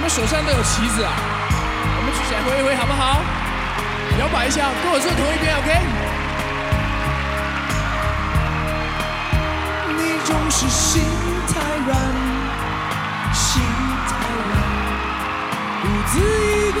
你们手上都有旗子啊，我们举起来挥一挥好不好？摇摆一下，跟我坐同一边，OK？你总是心太软，心太软，独自一个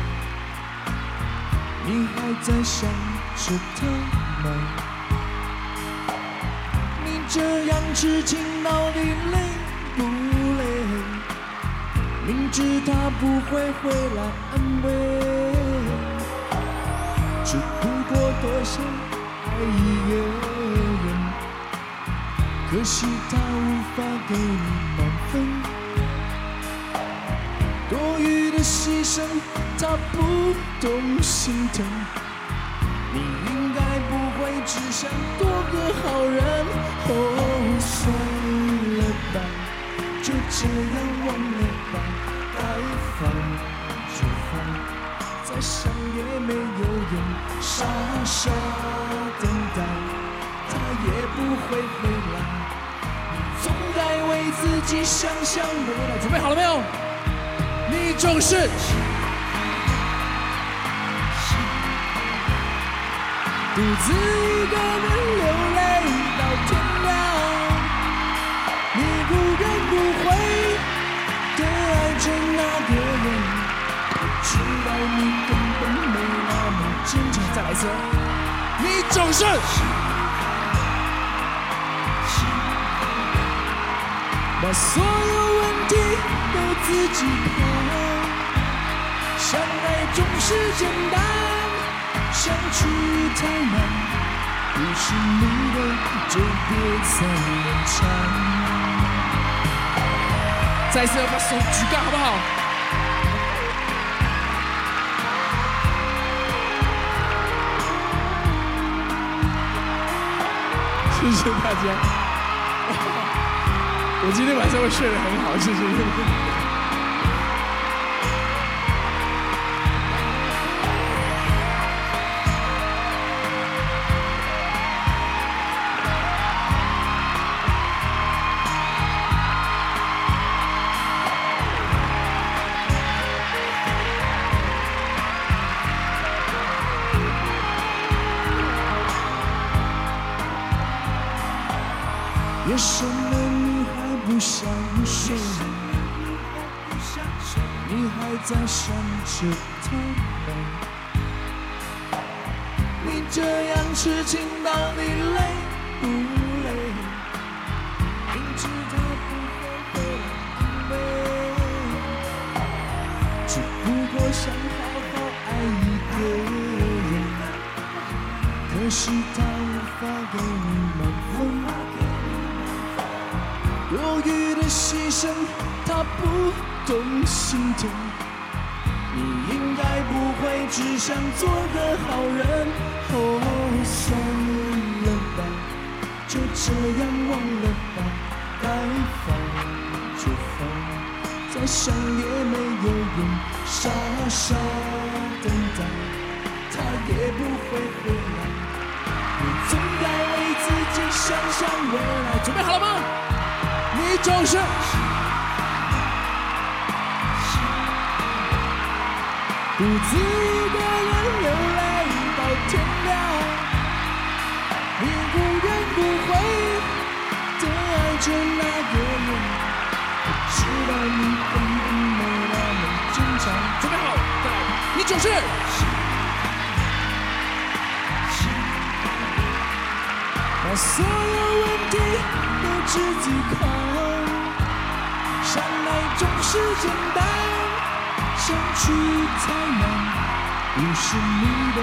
你还在想着他吗？你这样痴情到底累不累？明知他不会回来安慰，只不过多想爱一个人，可惜他无法给你牺牲，他不懂心疼。你应该不会只想多个好人。哦，算了吧，就这样忘了吧，该放就放，再想也没有用，傻傻等待，他也不会回来。你总该为自己想想未来。准备好了没有？你总是独自一个人流泪到天亮，你不怨不悔的爱着那个人，知道你根本没那么坚强。再来一次，你总是。把所有问题都自己扛。相爱总是简单，相处太难。不是你的就别再勉强。再一次把手举高，好不好？谢谢大家，我今天晚上会睡得很好，谢谢。是他无法给你满分。多余的牺牲，他不懂心疼。你应该不会只想做个好人。哦，算了吧，就这样忘了吧，该放就放，再想也没有用，傻傻等待，他也不会回来。想象未来。准备好了吗？你就是独自一个人流泪到天亮，你不怨不悔的爱着那个人，我知道你根本没那么坚强。准备好，再来，你就是把所有问题都自己扛。相爱总是简单，相处太难。不是你的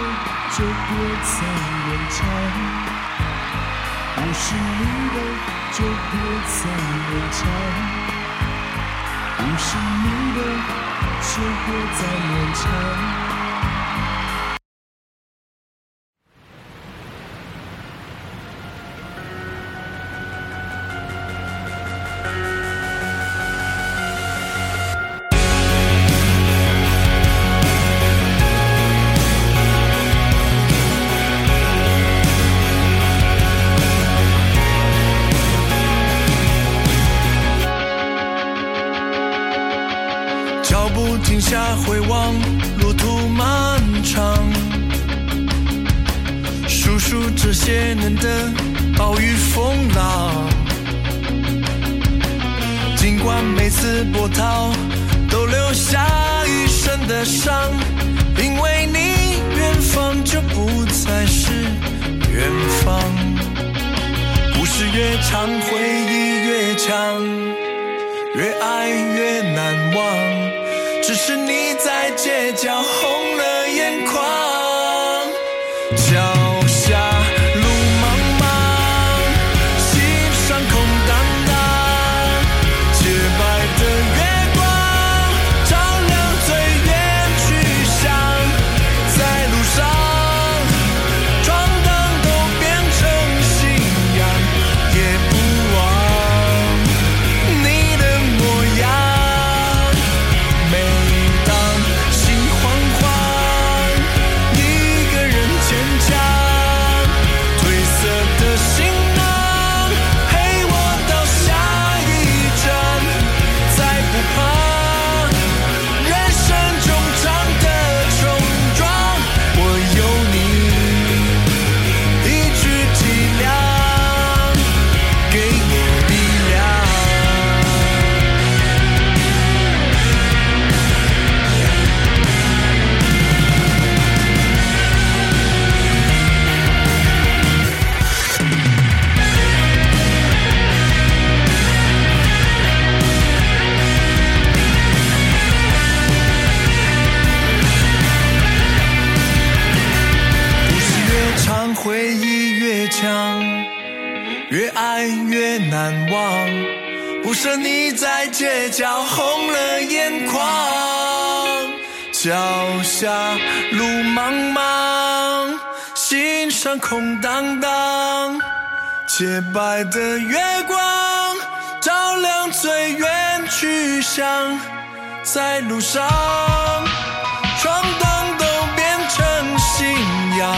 就别再勉强，不是你的就别再勉强，不是你的就别再勉强。而你在街角红了眼眶，脚下路茫茫，心上空荡荡。洁白的月光照亮最远去向，在路上闯荡都变成信仰，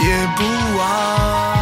也不忘。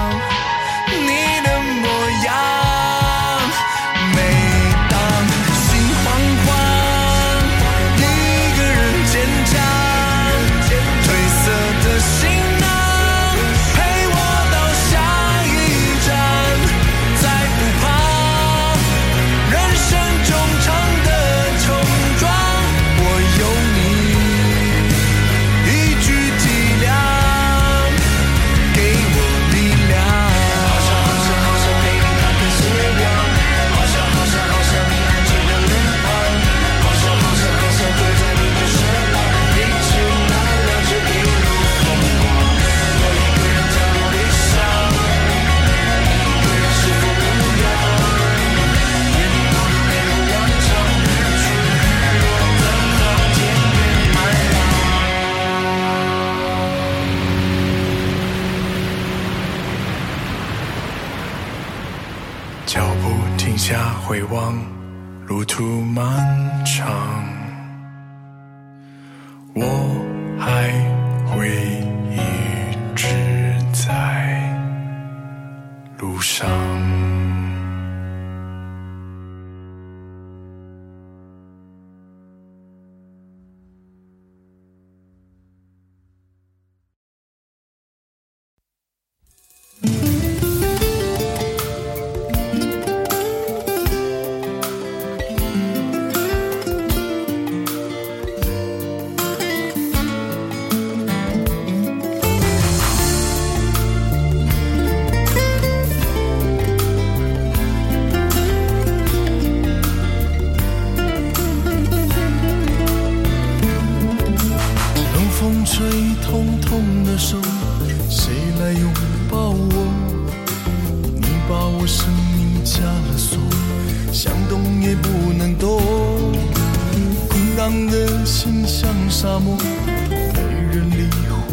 回望，路途漫长，我还会一直在路上。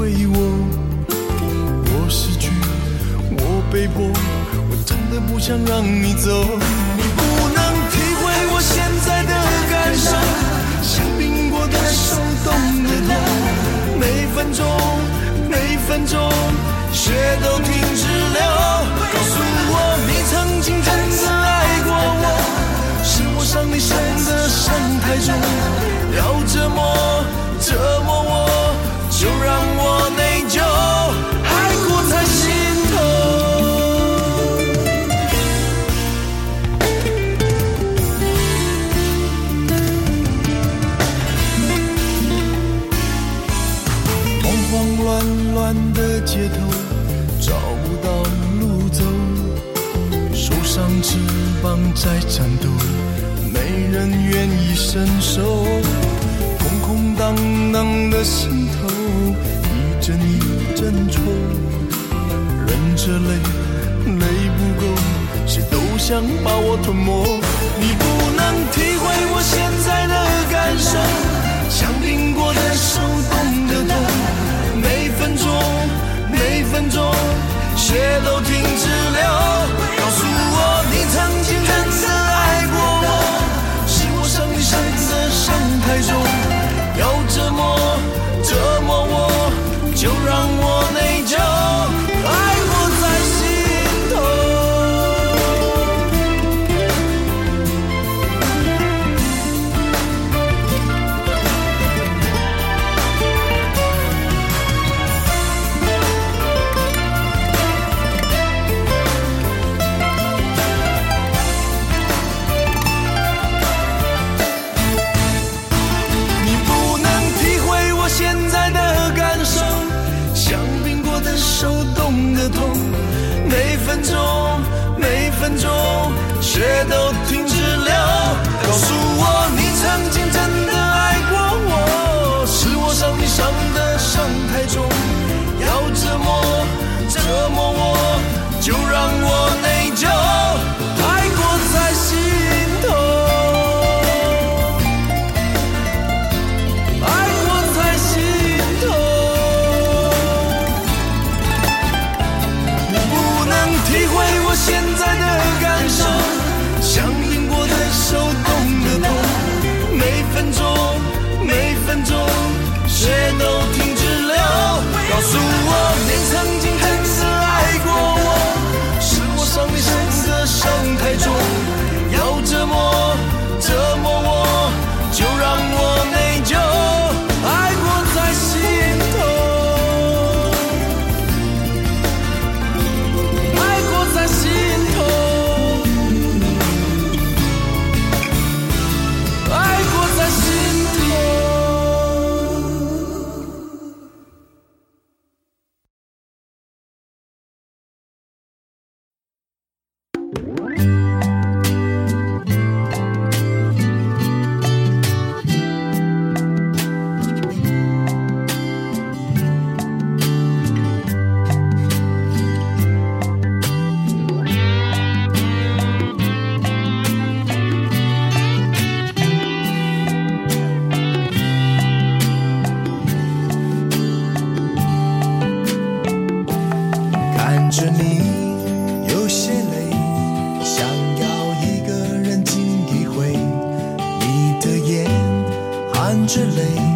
为我。我失去，我被迫，我真的不想让你走。你不能体会我现在的感受，像冰过的手冻的痛，每分钟，每分钟，血都停止流。告诉我，你曾经真的爱过我，是我伤你伤的伤太重，要折磨，折磨。在颤抖，没人愿意伸手。空空荡荡的心头，一阵一阵痛，忍着泪，泪不够，谁都想把我吞没。你不能体会我现在的感受，像冰过的手冻得痛，每分钟。现在之类。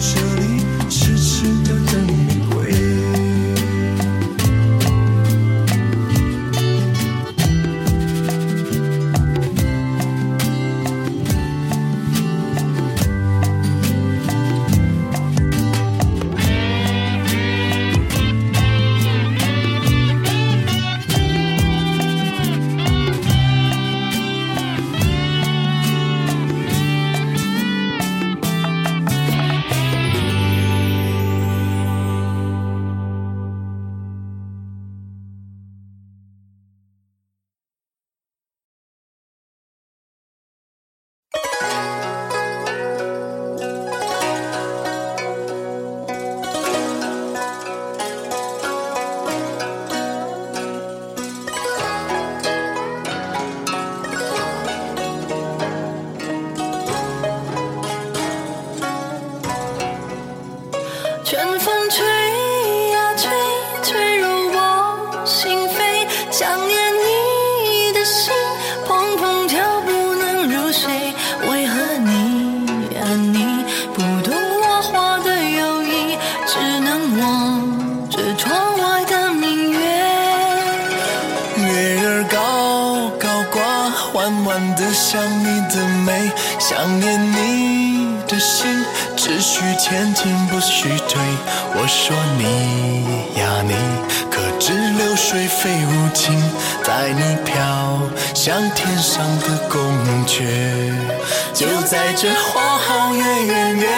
future. 想你的美，想念你的心，只需前进不需退。我说你呀你，可知流水非无情，带你飘向天上的宫阙。就在这花好月圆月，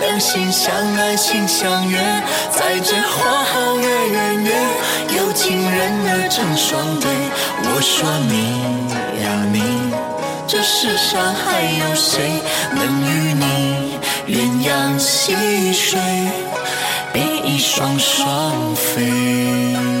两心相爱心相悦，在这花好月圆月，有情人儿成双对。我说你呀你，这世上还有谁能与你鸳鸯戏水，比翼双双飞？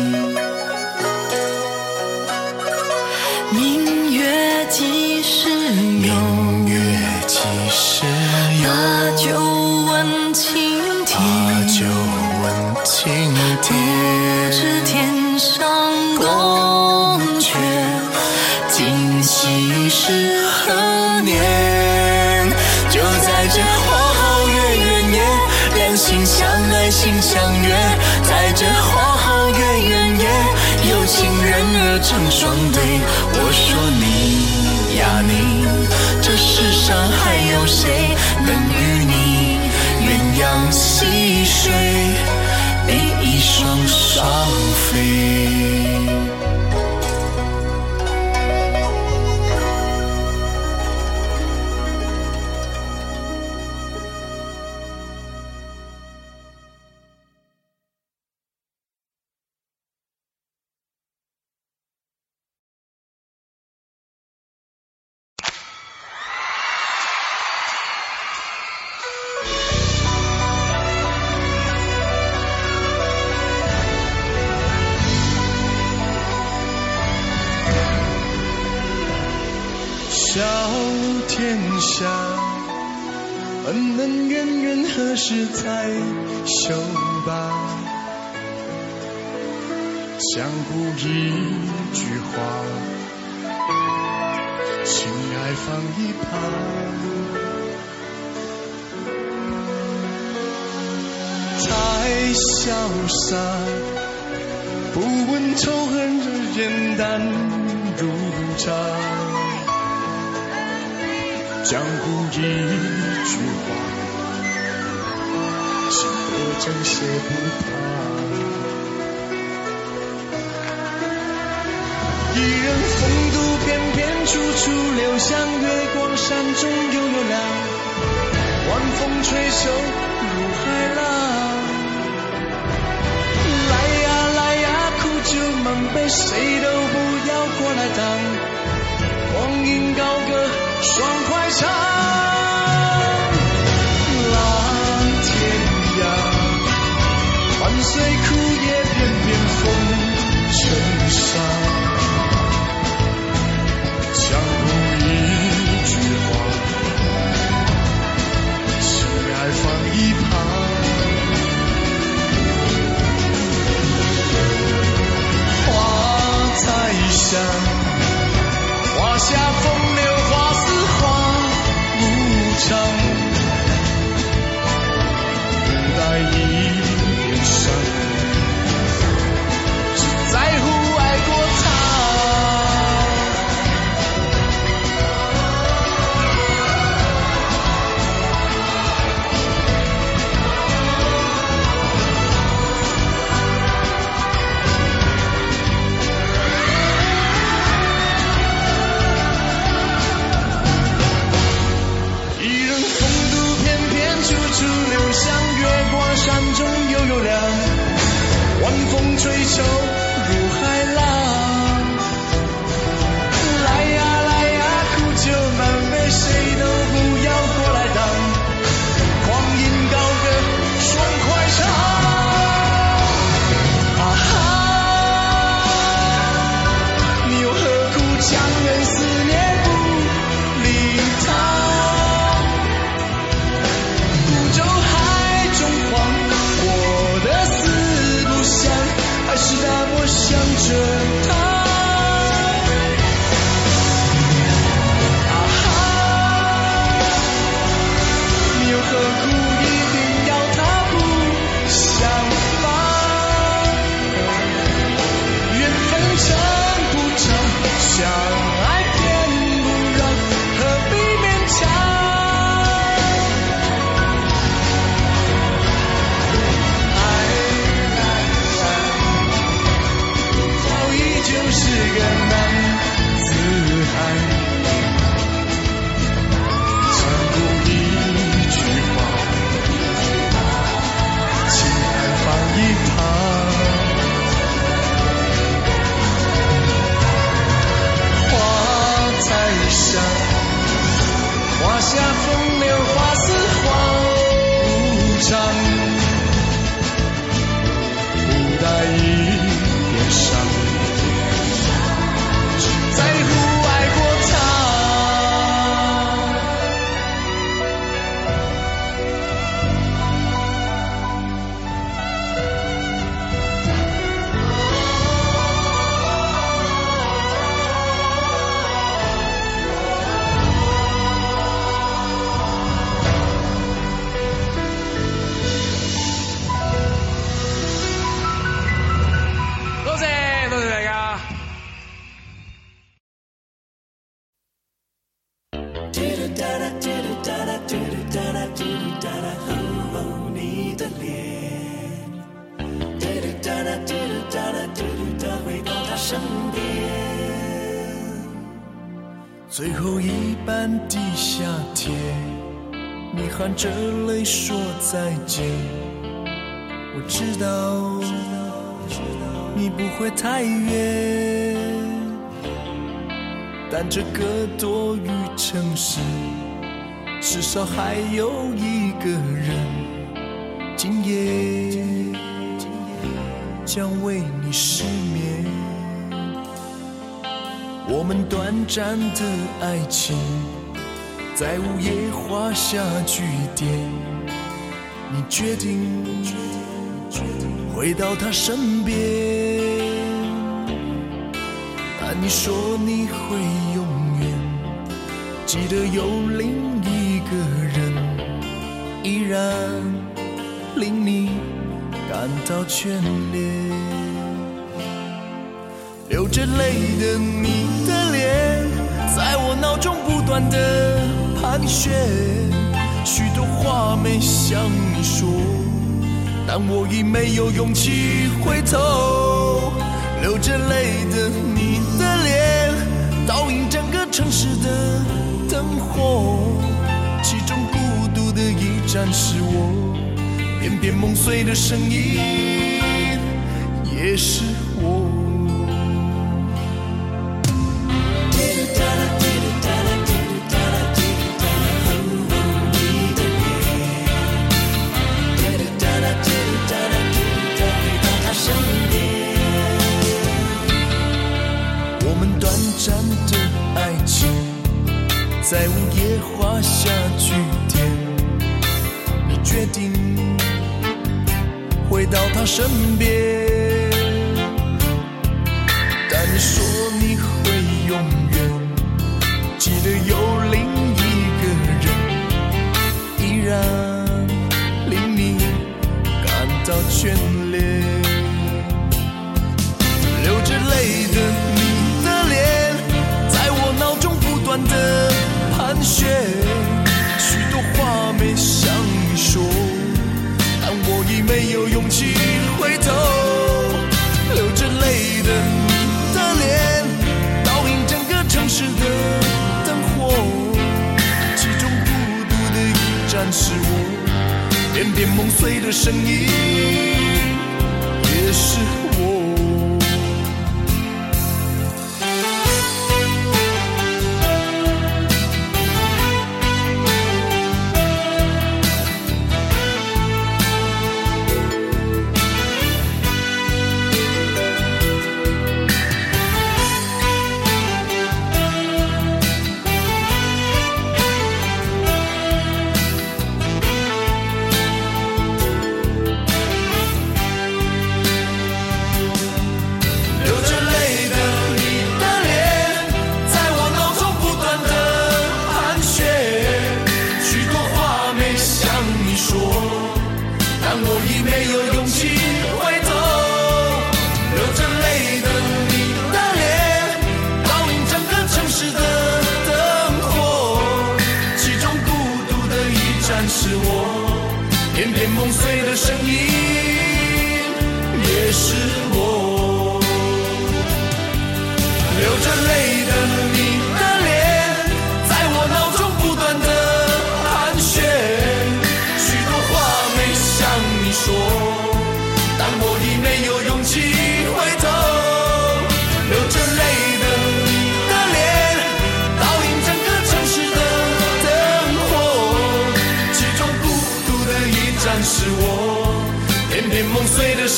儿成双对。我说你呀你，这世上还有谁能与你鸳鸯戏水，比翼双双飞？如常。江湖一句话，心可真些不怕。一人风度翩翩，处处留香，月光山中悠悠亮，晚风吹袖酒满杯，谁都不要过来挡。光阴高歌爽快唱，浪天涯，万岁枯叶片片风尘沙，江湖一句话，情爱放一。华夏，最后一班地下铁，你含着泪说再见。我知道，你不会太远，但这个多雨城市，至少还有一个人，今夜将为你失眠。我们短暂的爱情，在午夜画下句点。你决定回到他身边，但你说你会永远记得有另一个人，依然令你感到眷恋。流着泪的你，脑中不断的盘旋，许多话没向你说，但我已没有勇气回头。流着泪的你的脸，倒映整个城市的灯火，其中孤独的一盏是我，片片梦碎的声音，也是山的爱情在午夜画下句点，你决定回到他身边，但你说你会永远记得有另一个人，依然令你感到眷恋，雪，许多话没向你说，但我已没有勇气回头。流着泪的你的脸，倒映整个城市的灯火，其中孤独的一盏是我，片片梦碎的声音，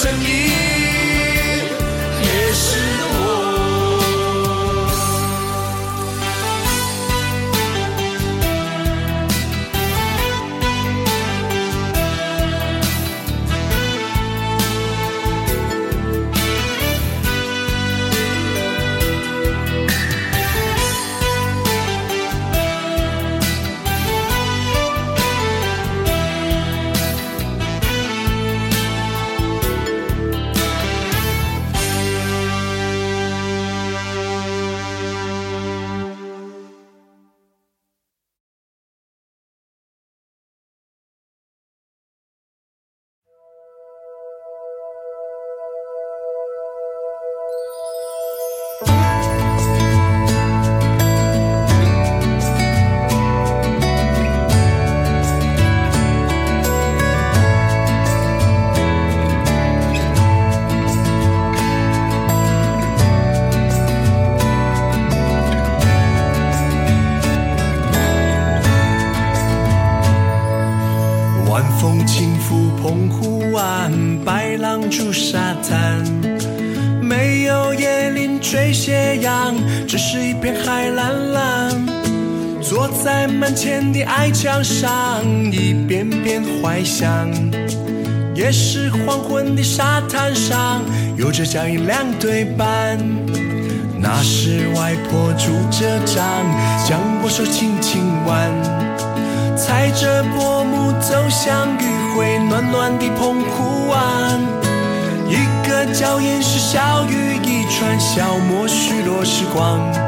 声音。墙上，一遍遍怀想。也是黄昏的沙滩上，有着脚印两对半。那是外婆拄着杖，将我手轻轻挽，踩着薄暮走向余晖暖暖的澎湖湾。一个脚印是小雨一串，消磨许多时光。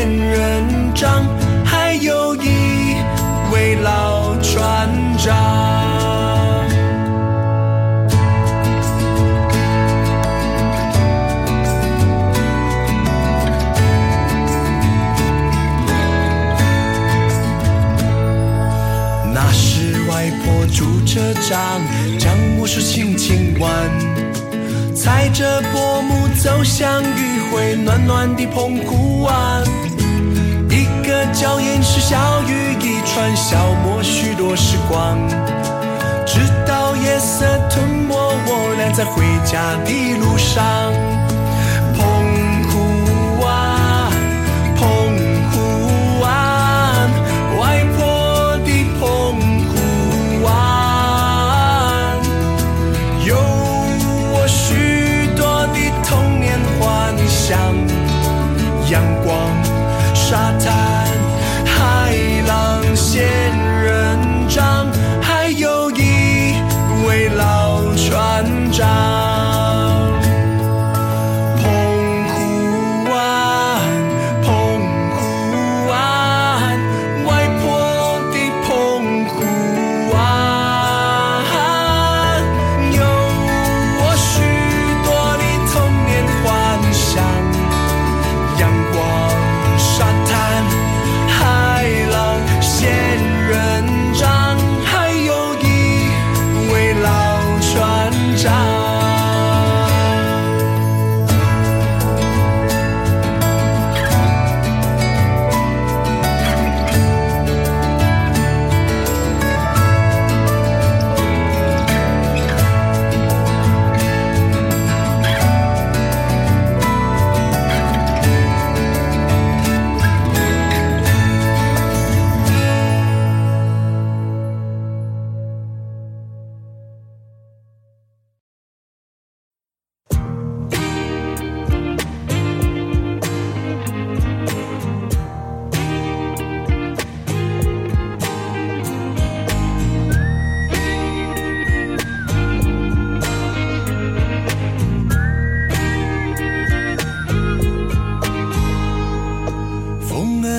婆拄着杖，将我手轻轻挽，踩着薄暮走向余晖暖暖的澎湖湾。一个脚印是小雨一串，消磨许多时光。直到夜色吞没我俩在回家的路上。沙滩、海浪、仙人掌，还有一位老船长。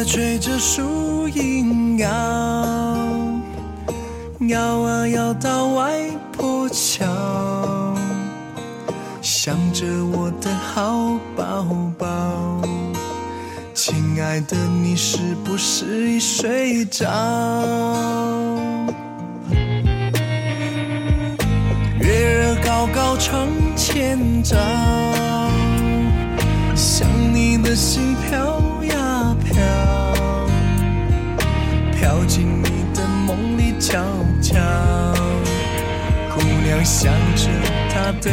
吹着树影摇，摇啊摇到外婆桥，想着我的好宝宝，亲爱的你是不是已睡着？月儿高高窗前照。想你的心飘走进你的梦里悄悄。姑娘想着她的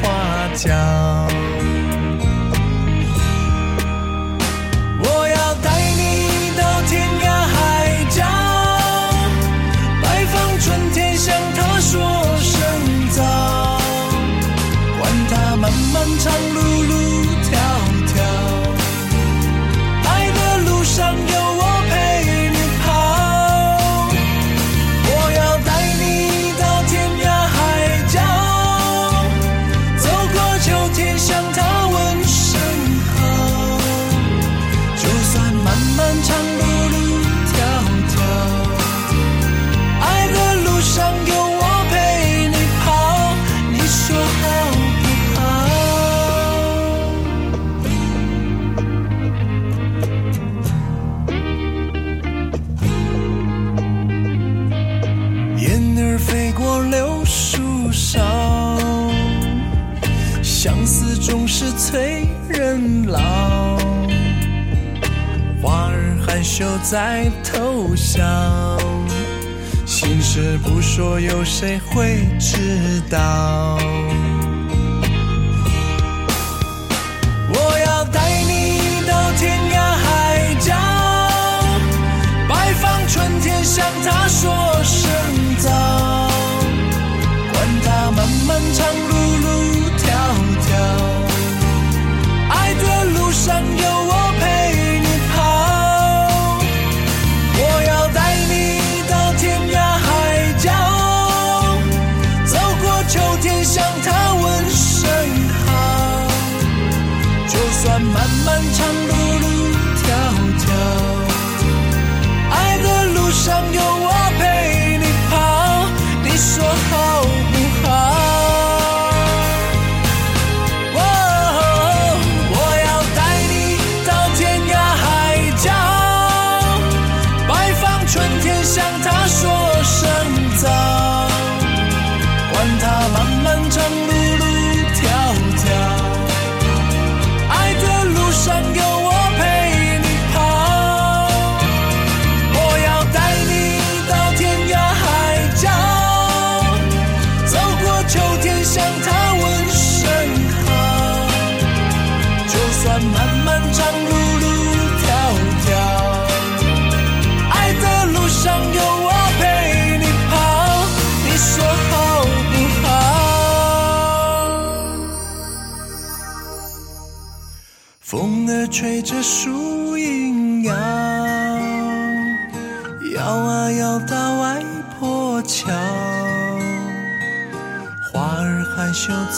花轿，偷笑心事不说有谁会知道？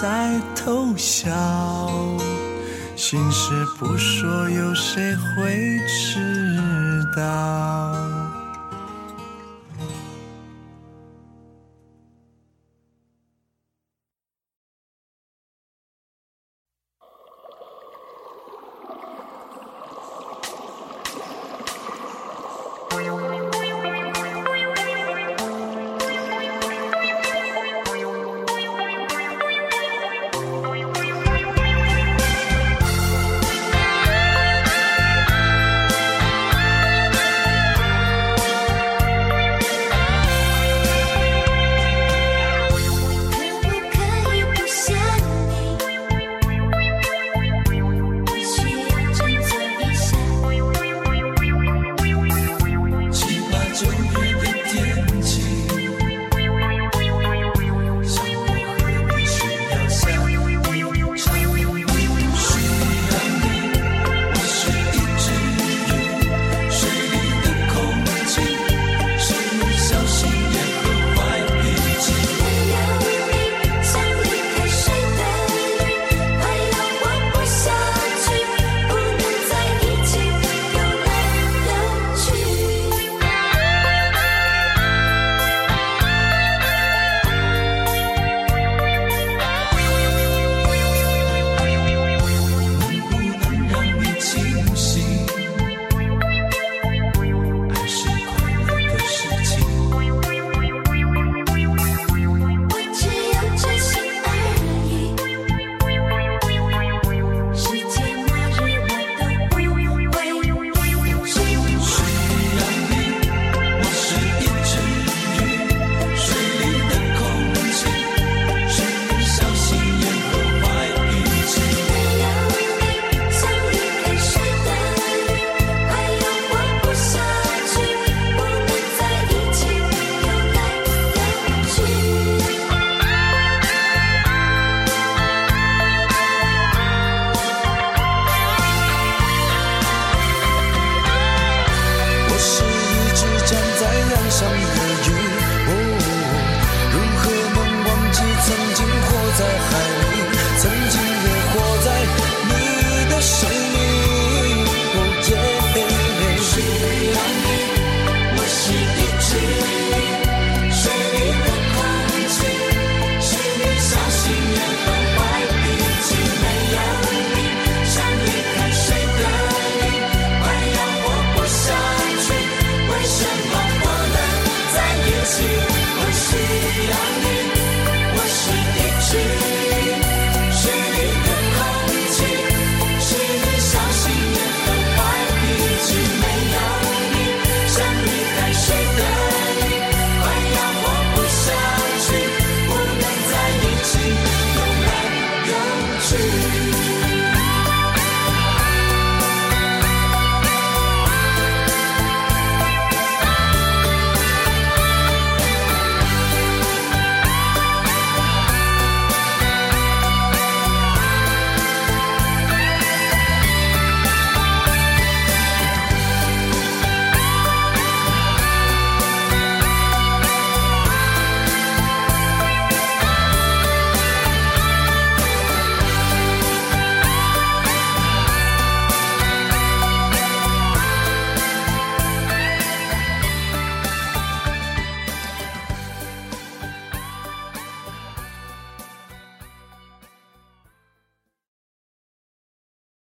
在偷笑心事不说有谁会知道？